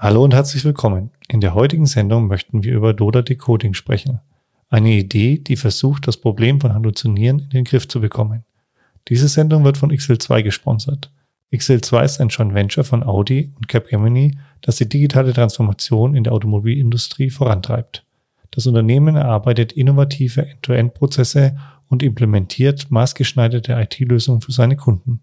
Hallo und herzlich willkommen. In der heutigen Sendung möchten wir über Doda Decoding sprechen. Eine Idee, die versucht, das Problem von Halluzinieren in den Griff zu bekommen. Diese Sendung wird von XL2 gesponsert. XL2 ist ein Joint Venture von Audi und Capgemini, das die digitale Transformation in der Automobilindustrie vorantreibt. Das Unternehmen erarbeitet innovative End-to-End-Prozesse und implementiert maßgeschneiderte IT-Lösungen für seine Kunden.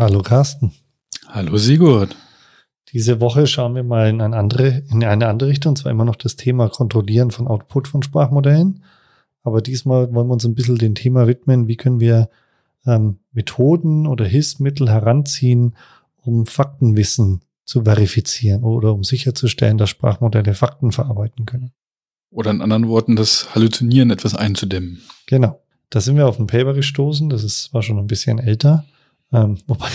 Hallo Carsten. Hallo Sigurd. Diese Woche schauen wir mal in eine andere, in eine andere Richtung, und zwar immer noch das Thema Kontrollieren von Output von Sprachmodellen. Aber diesmal wollen wir uns ein bisschen dem Thema widmen, wie können wir ähm, Methoden oder Hilfsmittel heranziehen, um Faktenwissen zu verifizieren oder um sicherzustellen, dass Sprachmodelle Fakten verarbeiten können. Oder in anderen Worten, das Halluzinieren etwas einzudämmen. Genau. Da sind wir auf ein Paper gestoßen, das ist zwar schon ein bisschen älter, ähm, wobei,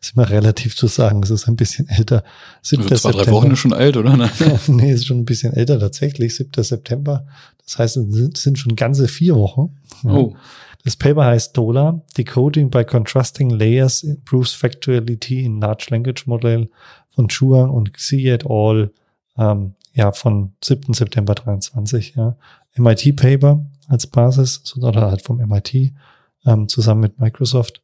ist immer relativ zu sagen, es ist ein bisschen älter. 7. Also zwei, September. drei Wochen ist schon alt, oder? nee, ist schon ein bisschen älter tatsächlich, 7. September. Das heißt, es sind schon ganze vier Wochen. Oh. Das Paper heißt DOLA, Decoding by Contrasting Layers Improves Factuality in Large Language Model von Chuang und Xi et al. Ähm, ja, von 7. September 23, ja. MIT Paper als Basis, oder halt vom MIT, ähm, zusammen mit Microsoft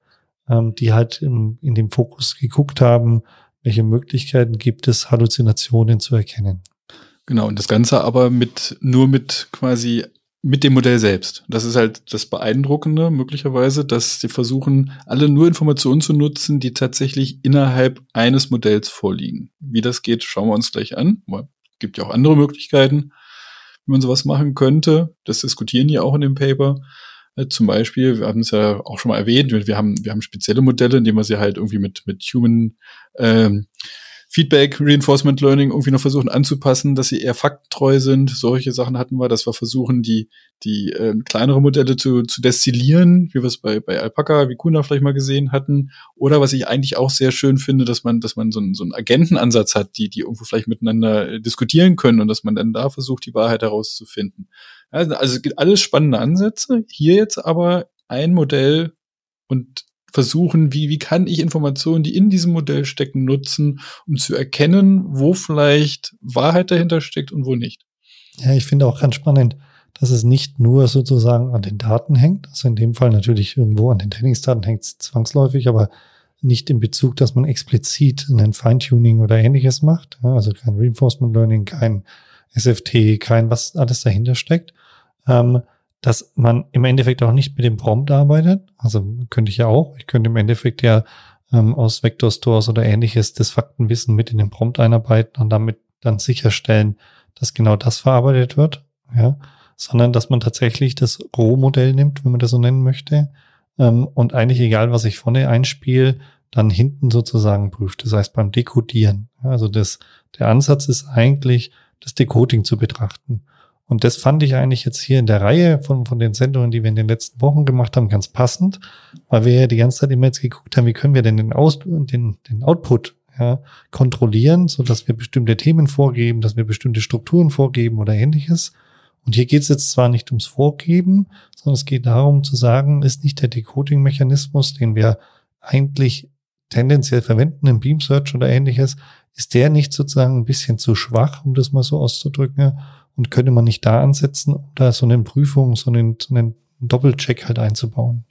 ähm, die halt im, in dem Fokus geguckt haben, welche Möglichkeiten gibt es, Halluzinationen zu erkennen. Genau, und das Ganze aber mit nur mit quasi mit dem Modell selbst. Das ist halt das Beeindruckende möglicherweise, dass sie versuchen, alle nur Informationen zu nutzen, die tatsächlich innerhalb eines Modells vorliegen. Wie das geht, schauen wir uns gleich an. Es gibt ja auch andere Möglichkeiten, wie man sowas machen könnte. Das diskutieren die auch in dem Paper. Äh, zum Beispiel, wir haben es ja auch schon mal erwähnt, wir haben, wir haben spezielle Modelle, indem wir sie halt irgendwie mit, mit Human ähm, Feedback, Reinforcement Learning irgendwie noch versuchen anzupassen, dass sie eher faktentreu sind. Solche Sachen hatten wir, dass wir versuchen, die, die äh, kleinere Modelle zu, zu destillieren, wie wir es bei, bei Alpaca, wie Kuna vielleicht mal gesehen hatten. Oder was ich eigentlich auch sehr schön finde, dass man, dass man so, einen, so einen Agentenansatz hat, die, die irgendwo vielleicht miteinander äh, diskutieren können und dass man dann da versucht, die Wahrheit herauszufinden. Also, also es gibt alles spannende Ansätze. Hier jetzt aber ein Modell und versuchen, wie, wie kann ich Informationen, die in diesem Modell stecken, nutzen, um zu erkennen, wo vielleicht Wahrheit dahinter steckt und wo nicht. Ja, ich finde auch ganz spannend, dass es nicht nur sozusagen an den Daten hängt, also in dem Fall natürlich irgendwo an den Trainingsdaten hängt es zwangsläufig, aber nicht in Bezug, dass man explizit einen Feintuning oder ähnliches macht, also kein Reinforcement Learning, kein SFT, kein was alles dahinter steckt, ähm, dass man im Endeffekt auch nicht mit dem Prompt arbeitet. Also könnte ich ja auch. Ich könnte im Endeffekt ja ähm, aus Vector Stores oder ähnliches das Faktenwissen mit in den Prompt einarbeiten und damit dann sicherstellen, dass genau das verarbeitet wird. Ja, sondern dass man tatsächlich das Rohmodell nimmt, wenn man das so nennen möchte, ähm, und eigentlich egal, was ich vorne einspiele, dann hinten sozusagen prüft. Das heißt beim Dekodieren. Also das, der Ansatz ist eigentlich, das Decoding zu betrachten. Und das fand ich eigentlich jetzt hier in der Reihe von, von den Sendungen, die wir in den letzten Wochen gemacht haben, ganz passend, weil wir ja die ganze Zeit immer jetzt geguckt haben, wie können wir denn den, Aus den, den Output ja, kontrollieren, so dass wir bestimmte Themen vorgeben, dass wir bestimmte Strukturen vorgeben oder ähnliches. Und hier geht es jetzt zwar nicht ums Vorgeben, sondern es geht darum zu sagen, ist nicht der Decoding-Mechanismus, den wir eigentlich tendenziell verwenden im Beam Search oder ähnliches, ist der nicht sozusagen ein bisschen zu schwach, um das mal so auszudrücken, und könnte man nicht da ansetzen, um da so eine Prüfung, so einen, so einen Doppelcheck halt einzubauen?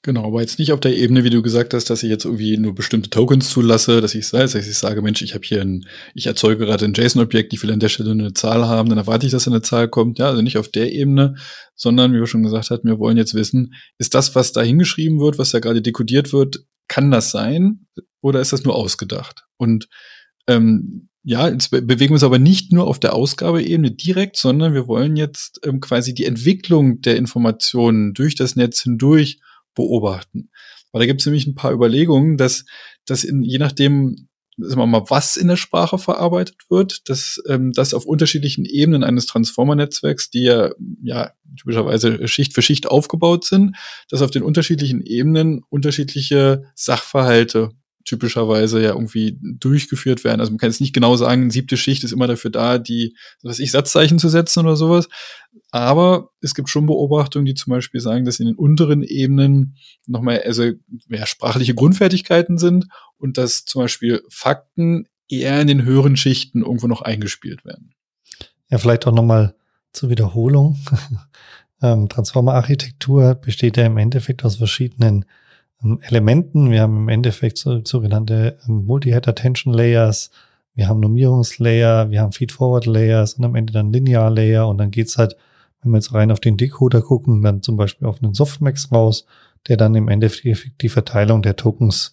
Genau, aber jetzt nicht auf der Ebene, wie du gesagt hast, dass ich jetzt irgendwie nur bestimmte Tokens zulasse, dass ich, dass ich sage, Mensch, ich habe hier ein, ich erzeuge gerade ein JSON-Objekt, ich will an der Stelle eine Zahl haben, dann erwarte ich, dass eine Zahl kommt. Ja, also nicht auf der Ebene, sondern wie wir schon gesagt hatten, wir wollen jetzt wissen, ist das, was da hingeschrieben wird, was da gerade dekodiert wird, kann das sein oder ist das nur ausgedacht? Und ähm, ja, jetzt bewegen wir uns aber nicht nur auf der Ausgabeebene direkt, sondern wir wollen jetzt ähm, quasi die Entwicklung der Informationen durch das Netz hindurch beobachten. Weil da gibt es nämlich ein paar Überlegungen, dass, dass in, je nachdem, sagen wir mal, was in der Sprache verarbeitet wird, dass ähm, das auf unterschiedlichen Ebenen eines Transformer-Netzwerks, die ja, ja typischerweise Schicht für Schicht aufgebaut sind, dass auf den unterschiedlichen Ebenen unterschiedliche Sachverhalte typischerweise ja irgendwie durchgeführt werden. Also man kann jetzt nicht genau sagen, siebte Schicht ist immer dafür da, die, was ich, Satzzeichen zu setzen oder sowas. Aber es gibt schon Beobachtungen, die zum Beispiel sagen, dass in den unteren Ebenen nochmal, also ja, sprachliche Grundfertigkeiten sind und dass zum Beispiel Fakten eher in den höheren Schichten irgendwo noch eingespielt werden. Ja, vielleicht auch nochmal zur Wiederholung. ähm, Transformer-Architektur besteht ja im Endeffekt aus verschiedenen Elementen. Wir haben im Endeffekt so, sogenannte ähm, Multi-Head-Attention-Layers. Wir haben Normierungslayer, wir haben Feed-Forward-Layers und am Ende dann Linear-Layer und dann geht's halt, wenn wir jetzt rein auf den Decoder gucken, dann zum Beispiel auf einen Softmax raus, der dann im Endeffekt die Verteilung der Tokens,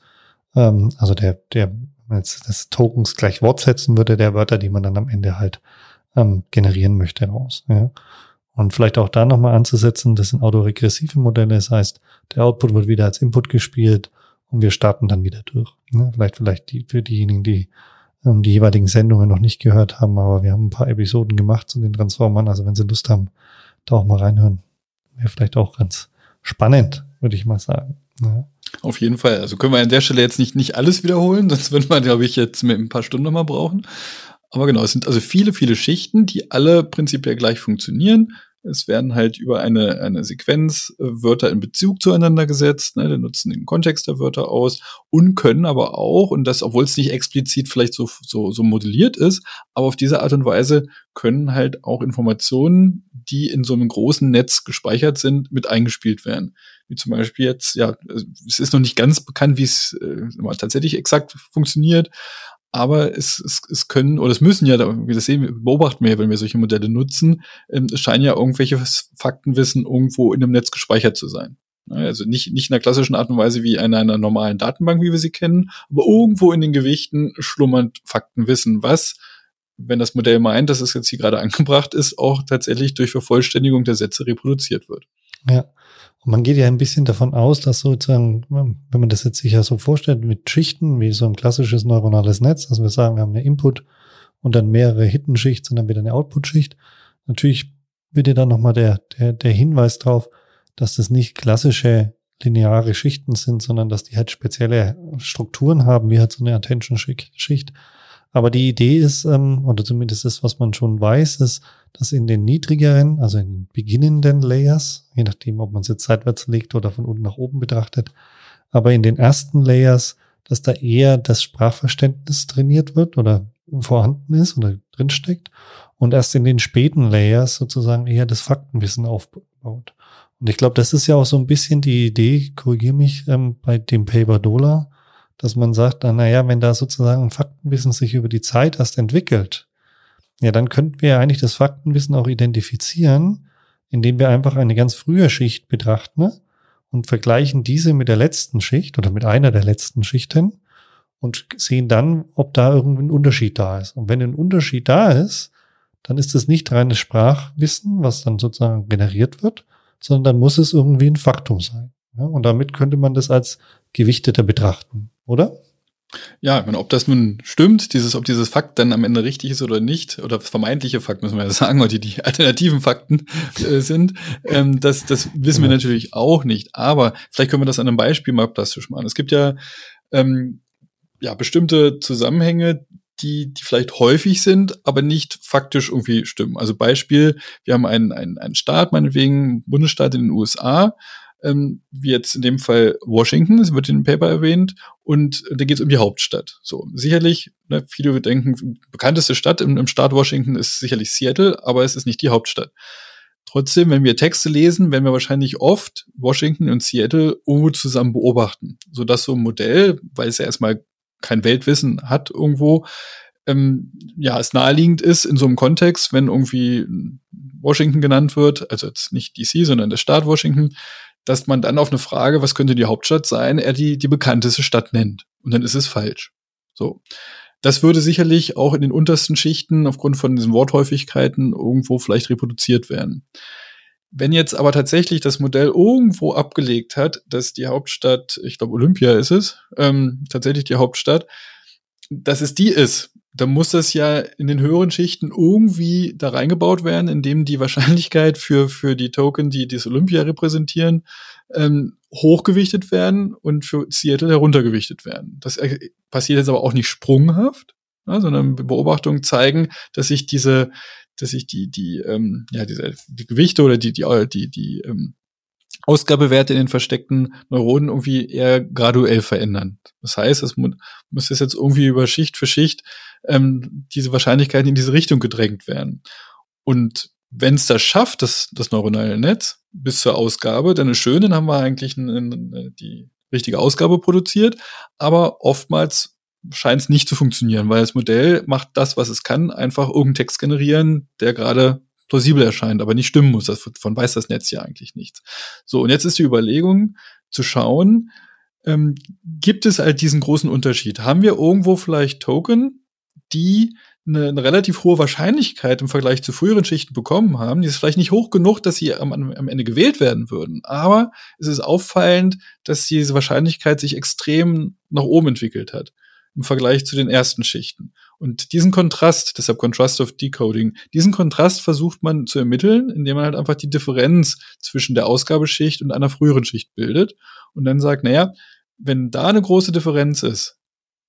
ähm, also der, der, jetzt das Tokens gleich Wort setzen würde, der Wörter, die man dann am Ende halt ähm, generieren möchte raus. Ja. Und vielleicht auch da nochmal anzusetzen, das sind autoregressive Modelle, das heißt, der Output wird wieder als Input gespielt und wir starten dann wieder durch. Ja, vielleicht, vielleicht die, für diejenigen, die ähm, die jeweiligen Sendungen noch nicht gehört haben, aber wir haben ein paar Episoden gemacht zu den Transformern. Also wenn Sie Lust haben, da auch mal reinhören, wäre vielleicht auch ganz spannend, würde ich mal sagen. Ja. Auf jeden Fall. Also können wir an der Stelle jetzt nicht, nicht alles wiederholen, sonst würde man, glaube ich, jetzt mit ein paar Stunden nochmal brauchen. Aber genau, es sind also viele, viele Schichten, die alle prinzipiell gleich funktionieren. Es werden halt über eine, eine Sequenz äh, Wörter in Bezug zueinander gesetzt, ne, die nutzen den Kontext der Wörter aus und können aber auch, und das, obwohl es nicht explizit vielleicht so, so, so modelliert ist, aber auf diese Art und Weise können halt auch Informationen, die in so einem großen Netz gespeichert sind, mit eingespielt werden. Wie zum Beispiel jetzt, ja, es ist noch nicht ganz bekannt, wie es äh, tatsächlich exakt funktioniert, aber es, es, es können oder es müssen ja, wie das sehen, wir beobachten wir, wenn wir solche Modelle nutzen, ähm, es scheinen ja irgendwelche Faktenwissen irgendwo in einem Netz gespeichert zu sein. Also nicht, nicht in der klassischen Art und Weise wie in einer normalen Datenbank, wie wir sie kennen, aber irgendwo in den Gewichten schlummert Faktenwissen, was, wenn das Modell meint, dass es jetzt hier gerade angebracht ist, auch tatsächlich durch Vervollständigung der Sätze reproduziert wird. Ja. Und man geht ja ein bisschen davon aus, dass sozusagen, wenn man das jetzt sich ja so vorstellt, mit Schichten, wie so ein klassisches neuronales Netz, also wir sagen, wir haben eine Input und dann mehrere Hidden-Schicht und dann wieder eine Output-Schicht. Natürlich wird ja dann nochmal der, der, der Hinweis drauf, dass das nicht klassische lineare Schichten sind, sondern dass die halt spezielle Strukturen haben, wie halt so eine Attention-Schicht. Aber die Idee ist, ähm, oder zumindest das, was man schon weiß, ist, dass in den niedrigeren, also in den beginnenden Layers, je nachdem, ob man es jetzt seitwärts legt oder von unten nach oben betrachtet, aber in den ersten Layers, dass da eher das Sprachverständnis trainiert wird oder vorhanden ist oder drinsteckt und erst in den späten Layers sozusagen eher das Faktenwissen aufbaut. Und ich glaube, das ist ja auch so ein bisschen die Idee, korrigiere mich, ähm, bei dem Paper Dollar, dass man sagt, na ja, wenn da sozusagen Faktenwissen sich über die Zeit erst entwickelt, ja, dann könnten wir ja eigentlich das Faktenwissen auch identifizieren, indem wir einfach eine ganz frühe Schicht betrachten ne? und vergleichen diese mit der letzten Schicht oder mit einer der letzten Schichten und sehen dann, ob da irgendein Unterschied da ist. Und wenn ein Unterschied da ist, dann ist es nicht reines Sprachwissen, was dann sozusagen generiert wird, sondern dann muss es irgendwie ein Faktum sein. Ja, und damit könnte man das als gewichteter betrachten oder? Ja, ich meine, ob das nun stimmt, dieses, ob dieses Fakt dann am Ende richtig ist oder nicht, oder vermeintliche Fakt, müssen wir ja sagen, oder die, die alternativen Fakten äh, sind, ähm, das, das wissen wir natürlich auch nicht. Aber vielleicht können wir das an einem Beispiel mal plastisch machen. Es gibt ja, ähm, ja bestimmte Zusammenhänge, die, die vielleicht häufig sind, aber nicht faktisch irgendwie stimmen. Also Beispiel, wir haben einen, einen, einen Staat, meinetwegen Bundesstaat in den USA, ähm, wie jetzt in dem Fall Washington, es wird in dem Paper erwähnt, und da geht es um die Hauptstadt. So, sicherlich, ne, viele denken, bekannteste Stadt im, im Staat Washington ist sicherlich Seattle, aber es ist nicht die Hauptstadt. Trotzdem, wenn wir Texte lesen, werden wir wahrscheinlich oft Washington und Seattle irgendwo zusammen beobachten, sodass so ein Modell, weil es ja erstmal kein Weltwissen hat irgendwo, ähm, ja, es naheliegend ist in so einem Kontext, wenn irgendwie Washington genannt wird, also jetzt nicht DC, sondern der Staat Washington, dass man dann auf eine Frage, was könnte die Hauptstadt sein, er die, die bekannteste Stadt nennt. Und dann ist es falsch. So. Das würde sicherlich auch in den untersten Schichten aufgrund von diesen Worthäufigkeiten irgendwo vielleicht reproduziert werden. Wenn jetzt aber tatsächlich das Modell irgendwo abgelegt hat, dass die Hauptstadt, ich glaube Olympia ist es, ähm, tatsächlich die Hauptstadt, dass es die ist, dann muss das ja in den höheren Schichten irgendwie da reingebaut werden, indem die Wahrscheinlichkeit für, für die Token, die das Olympia repräsentieren, ähm, hochgewichtet werden und für Seattle heruntergewichtet werden. Das passiert jetzt aber auch nicht sprunghaft, ja, sondern Beobachtungen zeigen, dass sich diese, dass sich die, die, ähm, ja, diese, die Gewichte oder die, die, die, die ähm, Ausgabewerte in den versteckten Neuronen irgendwie eher graduell verändern. Das heißt, es muss jetzt irgendwie über Schicht für Schicht ähm, diese Wahrscheinlichkeiten in diese Richtung gedrängt werden. Und wenn es das schafft, das, das neuronale Netz bis zur Ausgabe, dann ist schön, dann haben wir eigentlich eine, eine, die richtige Ausgabe produziert, aber oftmals scheint es nicht zu funktionieren, weil das Modell macht das, was es kann, einfach irgendeinen Text generieren, der gerade plausibel erscheint, aber nicht stimmen muss. Davon weiß das Netz ja eigentlich nichts. So, und jetzt ist die Überlegung zu schauen, ähm, gibt es halt diesen großen Unterschied? Haben wir irgendwo vielleicht Token, die eine, eine relativ hohe Wahrscheinlichkeit im Vergleich zu früheren Schichten bekommen haben. Die ist vielleicht nicht hoch genug, dass sie am, am Ende gewählt werden würden. Aber es ist auffallend, dass diese Wahrscheinlichkeit sich extrem nach oben entwickelt hat im Vergleich zu den ersten Schichten. Und diesen Kontrast, deshalb Contrast of Decoding, diesen Kontrast versucht man zu ermitteln, indem man halt einfach die Differenz zwischen der Ausgabeschicht und einer früheren Schicht bildet und dann sagt, naja, wenn da eine große Differenz ist,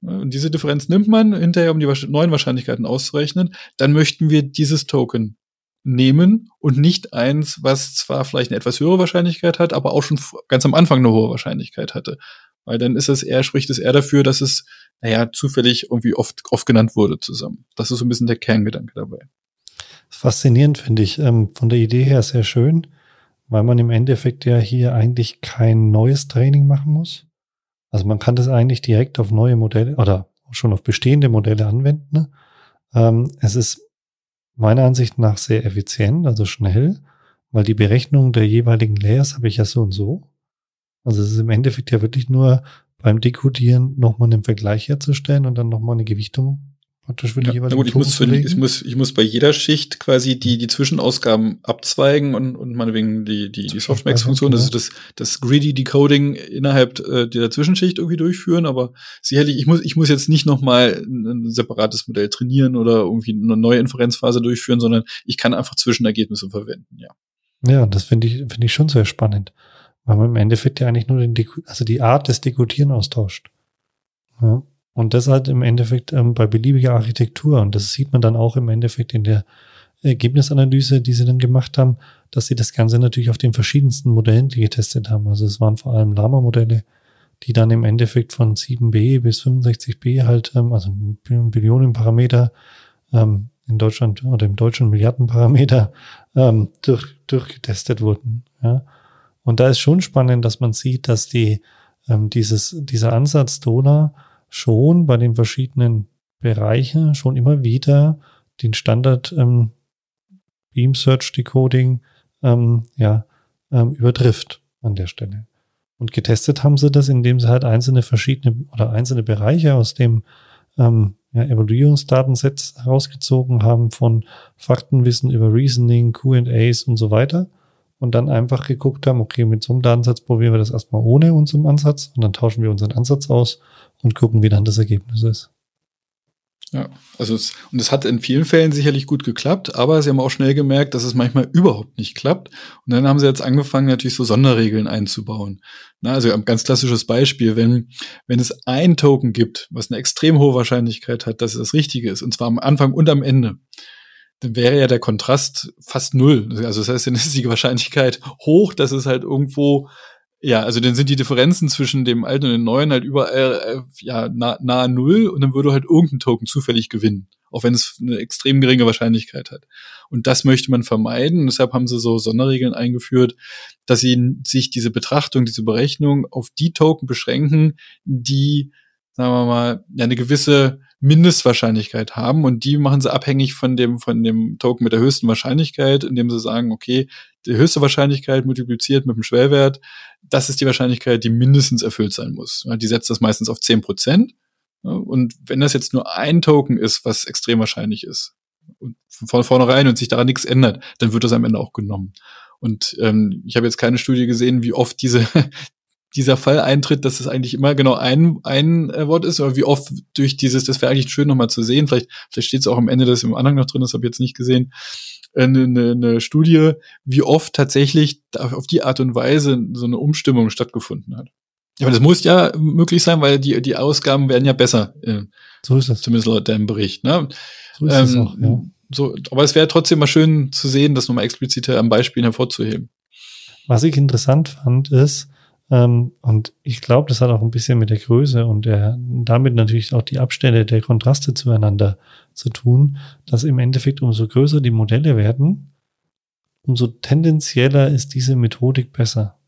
und diese Differenz nimmt man hinterher, um die neuen Wahrscheinlichkeiten auszurechnen, dann möchten wir dieses Token nehmen und nicht eins, was zwar vielleicht eine etwas höhere Wahrscheinlichkeit hat, aber auch schon ganz am Anfang eine hohe Wahrscheinlichkeit hatte. Weil dann ist es eher, spricht es eher dafür, dass es, naja, zufällig irgendwie oft, oft genannt wurde zusammen. Das ist so ein bisschen der Kerngedanke dabei. Faszinierend finde ich, ähm, von der Idee her sehr schön, weil man im Endeffekt ja hier eigentlich kein neues Training machen muss, also man kann das eigentlich direkt auf neue Modelle oder schon auf bestehende Modelle anwenden. Ne? Ähm, es ist meiner Ansicht nach sehr effizient, also schnell, weil die Berechnung der jeweiligen Layers habe ich ja so und so. Also es ist im Endeffekt ja wirklich nur beim Dekodieren nochmal einen Vergleich herzustellen und dann nochmal eine Gewichtung Praktisch für die ja, jeweiligen gut, ich muss, für, ich, muss, ich muss bei jeder Schicht quasi die, die Zwischenausgaben abzweigen und, und meinetwegen die, die, die Softmax-Funktion, ist das, das Greedy Decoding innerhalb äh, der Zwischenschicht irgendwie durchführen, aber sicherlich, ich muss, ich muss jetzt nicht nochmal ein separates Modell trainieren oder irgendwie eine neue Inferenzphase durchführen, sondern ich kann einfach Zwischenergebnisse verwenden, ja. Ja, das finde ich, finde ich schon sehr spannend. Weil man im Endeffekt ja eigentlich nur den, also die Art des Dekodieren austauscht. Ja. Und das halt im Endeffekt ähm, bei beliebiger Architektur. Und das sieht man dann auch im Endeffekt in der Ergebnisanalyse, die sie dann gemacht haben, dass sie das Ganze natürlich auf den verschiedensten Modellen getestet haben. Also es waren vor allem Lama-Modelle, die dann im Endeffekt von 7b bis 65b halt, ähm, also Billionen Parameter ähm, in Deutschland oder im deutschen Milliardenparameter ähm, durch, durchgetestet wurden. Ja. Und da ist schon spannend, dass man sieht, dass die ähm, dieses, dieser Ansatz Donau schon bei den verschiedenen Bereichen schon immer wieder den Standard ähm, Beam Search Decoding ähm, ja, ähm, übertrifft an der Stelle. Und getestet haben sie das, indem sie halt einzelne verschiedene oder einzelne Bereiche aus dem ähm, ja, Evaluierungsdatensets herausgezogen haben von Faktenwissen über Reasoning, QAs und so weiter. Und dann einfach geguckt haben, okay, mit so einem Datensatz probieren wir das erstmal ohne unserem Ansatz und dann tauschen wir unseren Ansatz aus und gucken, wie dann das Ergebnis ist. Ja, also es, und es hat in vielen Fällen sicherlich gut geklappt, aber sie haben auch schnell gemerkt, dass es manchmal überhaupt nicht klappt. Und dann haben sie jetzt angefangen, natürlich so Sonderregeln einzubauen. Na, also ein ganz klassisches Beispiel, wenn, wenn es ein Token gibt, was eine extrem hohe Wahrscheinlichkeit hat, dass es das Richtige ist, und zwar am Anfang und am Ende, dann wäre ja der Kontrast fast null. Also das heißt, dann ist die Wahrscheinlichkeit hoch, dass es halt irgendwo ja, also dann sind die Differenzen zwischen dem alten und dem neuen halt überall äh, ja nah, nahe null und dann würde halt irgendein Token zufällig gewinnen, auch wenn es eine extrem geringe Wahrscheinlichkeit hat. Und das möchte man vermeiden. Deshalb haben sie so Sonderregeln eingeführt, dass sie sich diese Betrachtung, diese Berechnung auf die Token beschränken, die, sagen wir mal, eine gewisse Mindestwahrscheinlichkeit haben und die machen sie abhängig von dem, von dem Token mit der höchsten Wahrscheinlichkeit, indem sie sagen, okay, die höchste Wahrscheinlichkeit multipliziert mit dem Schwellwert, das ist die Wahrscheinlichkeit, die mindestens erfüllt sein muss. Die setzt das meistens auf zehn Prozent. Und wenn das jetzt nur ein Token ist, was extrem wahrscheinlich ist, und von vornherein und sich daran nichts ändert, dann wird das am Ende auch genommen. Und ähm, ich habe jetzt keine Studie gesehen, wie oft diese dieser Fall eintritt, dass es eigentlich immer genau ein, ein äh, Wort ist, oder wie oft durch dieses, das wäre eigentlich schön nochmal zu sehen, vielleicht, vielleicht steht es auch am Ende, das im Anhang noch drin, das habe ich jetzt nicht gesehen, eine, äh, eine, eine Studie, wie oft tatsächlich auf die Art und Weise so eine Umstimmung stattgefunden hat. Aber das muss ja möglich sein, weil die, die Ausgaben werden ja besser. Äh, so ist es. Zumindest laut deinem Bericht. Ne? So ist ähm, es auch, ja. So, aber es wäre trotzdem mal schön zu sehen, das nochmal expliziter am Beispiel hervorzuheben. Was ich interessant fand, ist, ähm, und ich glaube, das hat auch ein bisschen mit der Größe und der, damit natürlich auch die Abstände der Kontraste zueinander zu tun, dass im Endeffekt umso größer die Modelle werden, umso tendenzieller ist diese Methodik besser.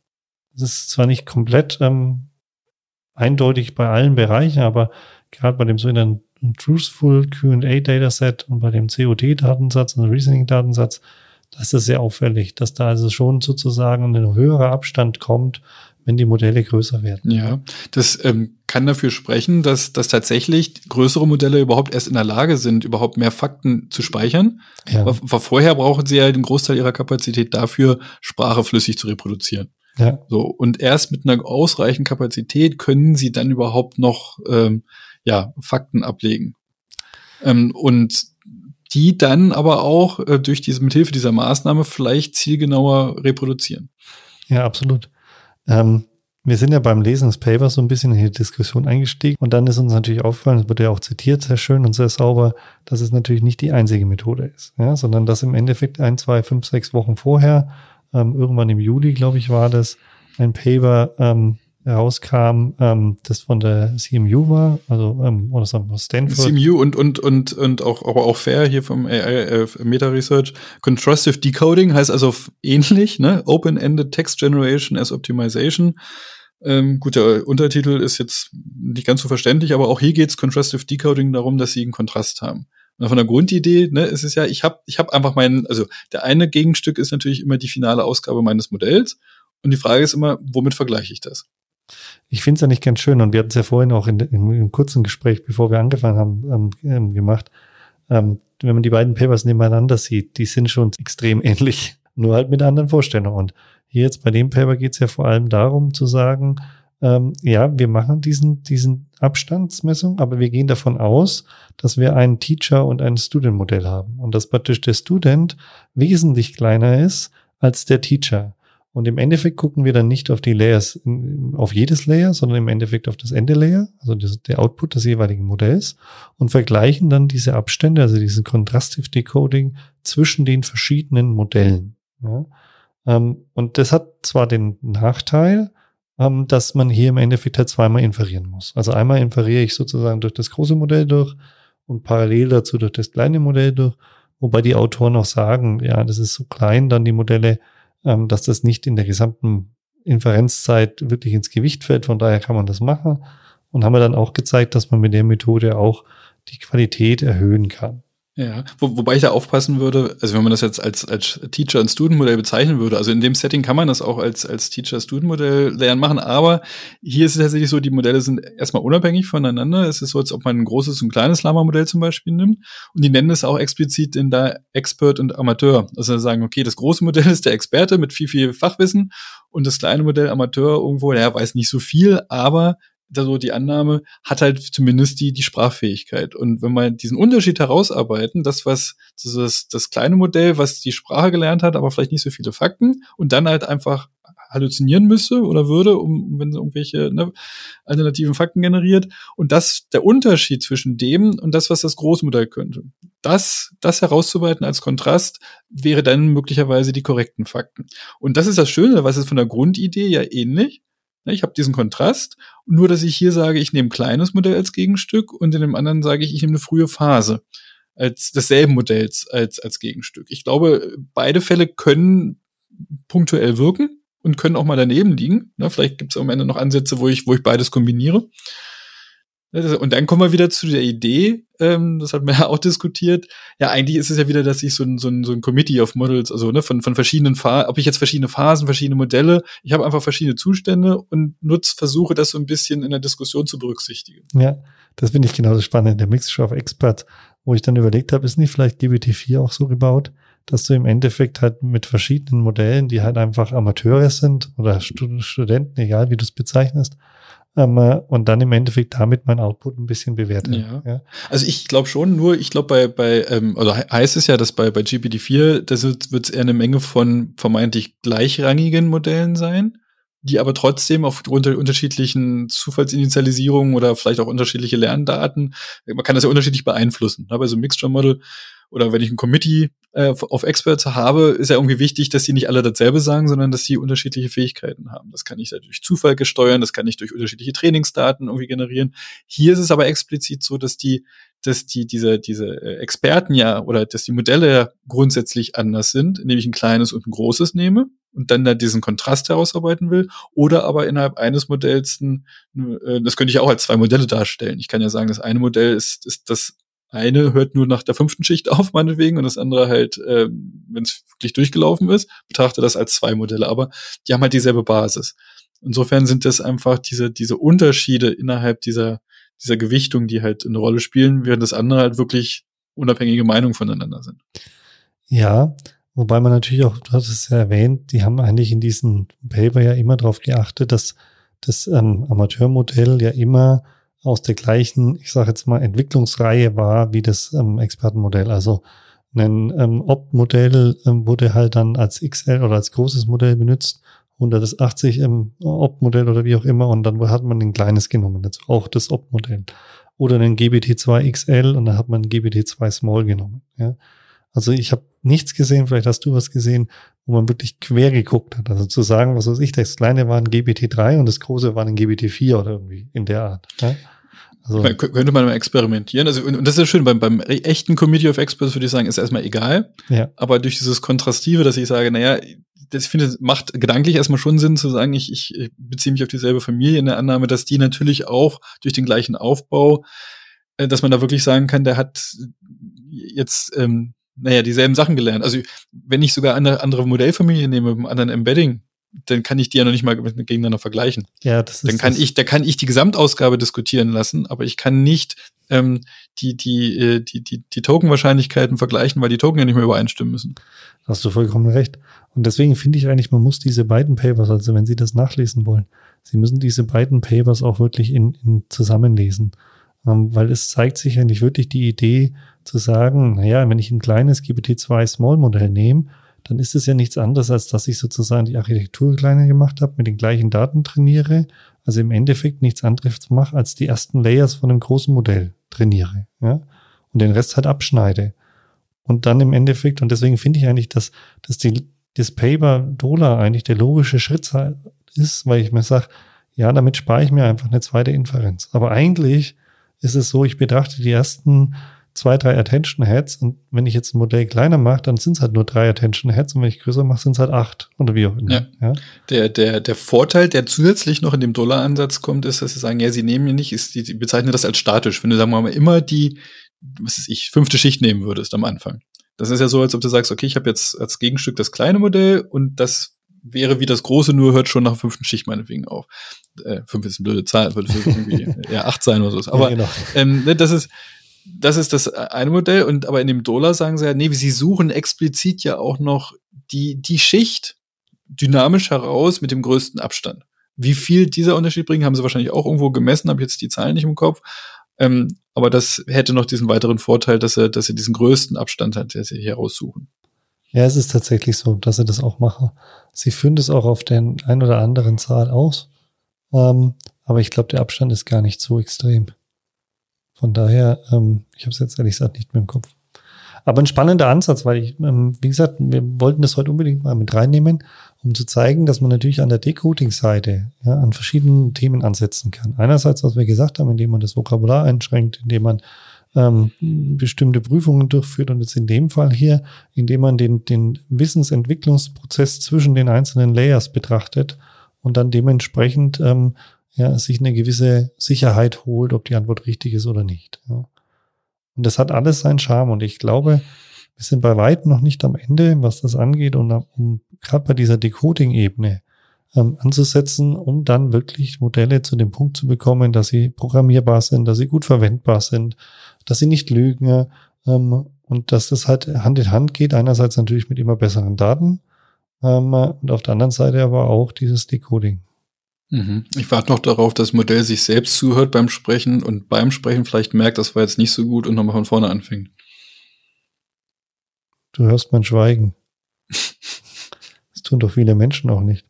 Das ist zwar nicht komplett ähm, eindeutig bei allen Bereichen, aber gerade bei dem sogenannten Truthful Q&A Dataset und bei dem COD-Datensatz und Reasoning-Datensatz, da ist das sehr auffällig, dass da also schon sozusagen ein höherer Abstand kommt wenn die Modelle größer werden. Ja, das ähm, kann dafür sprechen, dass, dass tatsächlich größere Modelle überhaupt erst in der Lage sind, überhaupt mehr Fakten zu speichern. Ja. Aber vorher brauchen sie ja den Großteil ihrer Kapazität dafür, Sprache flüssig zu reproduzieren. Ja. So, und erst mit einer ausreichenden Kapazität können sie dann überhaupt noch ähm, ja, Fakten ablegen. Ähm, und die dann aber auch äh, durch diese, mithilfe dieser Maßnahme vielleicht zielgenauer reproduzieren. Ja, absolut. Ähm, wir sind ja beim Lesen des Papers so ein bisschen in die Diskussion eingestiegen und dann ist uns natürlich aufgefallen, es wurde ja auch zitiert, sehr schön und sehr sauber, dass es natürlich nicht die einzige Methode ist, ja, sondern dass im Endeffekt ein, zwei, fünf, sechs Wochen vorher, ähm, irgendwann im Juli, glaube ich, war das, ein Paper ähm, herauskam, ähm, das von der CMU war, also ähm, oder sagen Stanford. CMU und und und und auch aber auch Fair hier vom AI äh, Meta Research. Contrastive Decoding heißt also ähnlich, ne? Open-ended Text Generation as Optimization. Ähm, gut, der Untertitel ist jetzt nicht ganz so verständlich, aber auch hier geht's Contrastive Decoding darum, dass sie einen Kontrast haben. Und von der Grundidee, ne, ist es ja, ich habe ich hab einfach meinen, also der eine Gegenstück ist natürlich immer die finale Ausgabe meines Modells. Und die Frage ist immer, womit vergleiche ich das? Ich finde es ja nicht ganz schön und wir hatten es ja vorhin auch in, in, im kurzen Gespräch, bevor wir angefangen haben, ähm, ähm, gemacht. Ähm, wenn man die beiden Papers nebeneinander sieht, die sind schon extrem ähnlich, nur halt mit anderen Vorstellungen. Und hier jetzt bei dem Paper geht es ja vor allem darum zu sagen, ähm, ja, wir machen diesen, diesen Abstandsmessung, aber wir gehen davon aus, dass wir einen Teacher- und ein Student-Modell haben und dass praktisch der Student wesentlich kleiner ist als der Teacher. Und im Endeffekt gucken wir dann nicht auf die Layers, auf jedes Layer, sondern im Endeffekt auf das Ende-Layer, also das, der Output des jeweiligen Modells und vergleichen dann diese Abstände, also diesen Contrastive Decoding zwischen den verschiedenen Modellen. Ja. Ähm, und das hat zwar den Nachteil, ähm, dass man hier im Endeffekt halt zweimal inferieren muss. Also einmal inferiere ich sozusagen durch das große Modell durch und parallel dazu durch das kleine Modell durch, wobei die Autoren auch sagen, ja, das ist so klein, dann die Modelle, dass das nicht in der gesamten Inferenzzeit wirklich ins Gewicht fällt. Von daher kann man das machen. Und haben wir dann auch gezeigt, dass man mit der Methode auch die Qualität erhöhen kann. Ja, Wo, wobei ich da aufpassen würde, also wenn man das jetzt als, als Teacher- und Student-Modell bezeichnen würde, also in dem Setting kann man das auch als, als Teacher-Student-Modell lernen machen, aber hier ist es tatsächlich so, die Modelle sind erstmal unabhängig voneinander. Es ist so, als ob man ein großes und kleines Lama-Modell zum Beispiel nimmt und die nennen es auch explizit in da Expert und Amateur. Also sagen, okay, das große Modell ist der Experte mit viel, viel Fachwissen und das kleine Modell Amateur irgendwo, der weiß nicht so viel, aber so die Annahme, hat halt zumindest die, die Sprachfähigkeit. Und wenn wir diesen Unterschied herausarbeiten, das, was, das, ist das kleine Modell, was die Sprache gelernt hat, aber vielleicht nicht so viele Fakten und dann halt einfach halluzinieren müsste oder würde, um wenn sie irgendwelche ne, alternativen Fakten generiert. Und das, der Unterschied zwischen dem und das, was das Großmodell könnte. Das, das herauszuarbeiten als Kontrast wäre dann möglicherweise die korrekten Fakten. Und das ist das Schöne, was ist von der Grundidee ja ähnlich. Ne, ich habe diesen Kontrast, nur dass ich hier sage, ich nehme ein kleines Modell als Gegenstück und in dem anderen sage ich, ich nehme eine frühe Phase als desselben Modells als, als Gegenstück. Ich glaube, beide Fälle können punktuell wirken und können auch mal daneben liegen. Ne, vielleicht gibt es am Ende noch Ansätze, wo ich, wo ich beides kombiniere. Und dann kommen wir wieder zu der Idee, ähm, das hat man ja auch diskutiert. Ja, eigentlich ist es ja wieder, dass ich so ein, so ein, so ein Committee of Models, also ne, von, von verschiedenen Phasen, ob ich jetzt verschiedene Phasen, verschiedene Modelle, ich habe einfach verschiedene Zustände und nutze, versuche das so ein bisschen in der Diskussion zu berücksichtigen. Ja, das finde ich genau das Spannende, der Mixture of Experts, wo ich dann überlegt habe, ist nicht vielleicht GBT4 auch so gebaut, dass du im Endeffekt halt mit verschiedenen Modellen, die halt einfach Amateure sind oder Studenten, egal wie du es bezeichnest, ähm, äh, und dann im Endeffekt damit mein Output ein bisschen bewerte. Ja. ja. Also ich glaube schon, nur ich glaube bei, bei ähm, oder heißt es ja, dass bei, bei GPT-4, das wird es eher eine Menge von vermeintlich gleichrangigen Modellen sein die aber trotzdem aufgrund der unterschiedlichen Zufallsinitialisierungen oder vielleicht auch unterschiedliche Lerndaten, man kann das ja unterschiedlich beeinflussen. Bei so einem Mixture Model oder wenn ich ein Committee äh, auf Experts habe, ist ja irgendwie wichtig, dass die nicht alle dasselbe sagen, sondern dass sie unterschiedliche Fähigkeiten haben. Das kann ich durch Zufall gesteuern, das kann ich durch unterschiedliche Trainingsdaten irgendwie generieren. Hier ist es aber explizit so, dass die, dass die, diese, diese äh, Experten ja oder dass die Modelle ja grundsätzlich anders sind, indem ich ein kleines und ein großes nehme und dann da diesen Kontrast herausarbeiten will, oder aber innerhalb eines Modells, äh, das könnte ich auch als zwei Modelle darstellen. Ich kann ja sagen, das eine Modell ist, ist das eine hört nur nach der fünften Schicht auf, meinetwegen, und das andere halt, äh, wenn es wirklich durchgelaufen ist, betrachte das als zwei Modelle, aber die haben halt dieselbe Basis. Insofern sind das einfach diese, diese Unterschiede innerhalb dieser, dieser Gewichtung, die halt eine Rolle spielen, während das andere halt wirklich unabhängige Meinungen voneinander sind. Ja, wobei man natürlich auch, du hast es ja erwähnt, die haben eigentlich in diesem Paper ja immer darauf geachtet, dass das ähm, Amateurmodell ja immer aus der gleichen, ich sage jetzt mal, Entwicklungsreihe war wie das ähm, Expertenmodell. Also ein ähm, Opt-Modell ähm, wurde halt dann als XL oder als großes Modell benutzt, 180 ähm, Opt-Modell oder wie auch immer, und dann hat man ein kleines genommen, dazu auch das Opt-Modell. Oder ein GBT2 XL und dann hat man ein GBT2 Small genommen. Ja. Also ich habe nichts gesehen, vielleicht hast du was gesehen, wo man wirklich quer geguckt hat. Also zu sagen, was weiß ich, das kleine war ein GBT3 und das große war ein GBT4 oder irgendwie in der Art. Ja? Also, man, könnte man mal experimentieren. Also, und, und das ist ja schön, beim, beim echten Committee of Experts würde ich sagen, ist erstmal egal. Ja. Aber durch dieses Kontrastive, dass ich sage, naja, das ich finde, macht gedanklich erstmal schon Sinn zu sagen, ich, ich beziehe mich auf dieselbe Familie in der Annahme, dass die natürlich auch durch den gleichen Aufbau, äh, dass man da wirklich sagen kann, der hat jetzt, ähm, naja, dieselben Sachen gelernt. Also wenn ich sogar eine andere Modellfamilie nehme mit einem anderen Embedding, dann kann ich die ja noch nicht mal gegeneinander vergleichen. Ja, das ist dann kann das. ich, da kann ich die Gesamtausgabe diskutieren lassen, aber ich kann nicht ähm, die, die, äh, die, die, die Token-Wahrscheinlichkeiten vergleichen, weil die Token ja nicht mehr übereinstimmen müssen. Hast du vollkommen recht. Und deswegen finde ich eigentlich, man muss diese beiden Papers, also wenn Sie das nachlesen wollen, Sie müssen diese beiden Papers auch wirklich in, in zusammenlesen. Ähm, weil es zeigt sich eigentlich wirklich die Idee zu sagen, naja, wenn ich ein kleines GPT-2 Small Modell nehme dann ist es ja nichts anderes, als dass ich sozusagen die Architektur kleiner gemacht habe, mit den gleichen Daten trainiere, also im Endeffekt nichts anderes mache, als die ersten Layers von einem großen Modell trainiere, ja, und den Rest halt abschneide. Und dann im Endeffekt, und deswegen finde ich eigentlich, dass, dass die, das Paper Dollar eigentlich der logische Schritt ist, weil ich mir sage, ja, damit spare ich mir einfach eine zweite Inferenz. Aber eigentlich ist es so, ich betrachte die ersten zwei, drei Attention Heads und wenn ich jetzt ein Modell kleiner mache, dann sind es halt nur drei Attention Heads und wenn ich größer mache, sind es halt acht oder wie auch immer. Ja. ja. Der, der, der Vorteil, der zusätzlich noch in dem Dollar-Ansatz kommt, ist, dass sie sagen, ja, sie nehmen hier nicht, ist, die, die bezeichnen das als statisch. Wenn du, sagen wir mal, immer die, was ist ich, fünfte Schicht nehmen würdest am Anfang. Das ist ja so, als ob du sagst, okay, ich habe jetzt als Gegenstück das kleine Modell und das wäre wie das große, nur hört schon nach der fünften Schicht meinetwegen auf. Äh, fünf ist eine blöde Zahl, würde irgendwie ja acht sein oder so. Aber ja, genau. ähm, ne, das ist, das ist das eine Modell und aber in dem Dollar sagen sie ja, nee, sie suchen explizit ja auch noch die, die Schicht dynamisch heraus mit dem größten Abstand. Wie viel dieser Unterschied bringt, haben sie wahrscheinlich auch irgendwo gemessen, habe jetzt die Zahlen nicht im Kopf. Ähm, aber das hätte noch diesen weiteren Vorteil, dass sie, dass sie diesen größten Abstand hat, der sie hier raussuchen. Ja, es ist tatsächlich so, dass sie das auch machen. Sie führen das auch auf den ein oder anderen Zahl aus. Ähm, aber ich glaube, der Abstand ist gar nicht so extrem. Von daher, ähm, ich habe es jetzt ehrlich gesagt nicht mehr im Kopf. Aber ein spannender Ansatz, weil ich, ähm, wie gesagt, wir wollten das heute unbedingt mal mit reinnehmen, um zu zeigen, dass man natürlich an der Decoding-Seite ja, an verschiedenen Themen ansetzen kann. Einerseits, was wir gesagt haben, indem man das Vokabular einschränkt, indem man ähm, bestimmte Prüfungen durchführt und jetzt in dem Fall hier, indem man den, den Wissensentwicklungsprozess zwischen den einzelnen Layers betrachtet und dann dementsprechend ähm, ja, sich eine gewisse Sicherheit holt, ob die Antwort richtig ist oder nicht. Ja. Und das hat alles seinen Charme und ich glaube, wir sind bei weitem noch nicht am Ende, was das angeht und um, gerade bei dieser Decoding-Ebene ähm, anzusetzen, um dann wirklich Modelle zu dem Punkt zu bekommen, dass sie programmierbar sind, dass sie gut verwendbar sind, dass sie nicht lügen ähm, und dass das halt Hand in Hand geht. Einerseits natürlich mit immer besseren Daten ähm, und auf der anderen Seite aber auch dieses Decoding. Mhm. Ich warte noch darauf, dass das Modell sich selbst zuhört beim Sprechen und beim Sprechen vielleicht merkt, das war jetzt nicht so gut und nochmal von vorne anfängt. Du hörst mein Schweigen. Das tun doch viele Menschen auch nicht.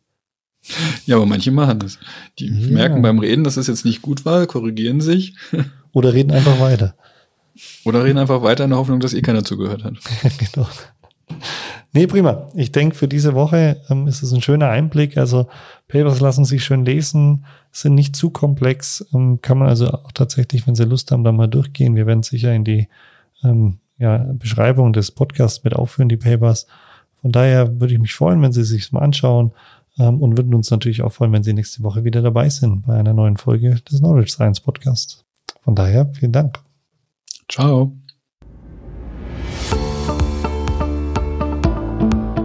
Ja, aber manche machen das. Die ja. merken beim Reden, dass es jetzt nicht gut war, korrigieren sich. Oder reden einfach weiter. Oder reden einfach weiter in der Hoffnung, dass eh keiner zugehört hat. genau. Nee, prima. Ich denke, für diese Woche ähm, ist es ein schöner Einblick. Also Papers lassen sich schön lesen, sind nicht zu komplex. Ähm, kann man also auch tatsächlich, wenn Sie Lust haben, da mal durchgehen. Wir werden sicher in die ähm, ja, Beschreibung des Podcasts mit aufführen, die Papers. Von daher würde ich mich freuen, wenn Sie sich mal anschauen ähm, und würden uns natürlich auch freuen, wenn Sie nächste Woche wieder dabei sind bei einer neuen Folge des Knowledge Science Podcasts. Von daher vielen Dank. Ciao.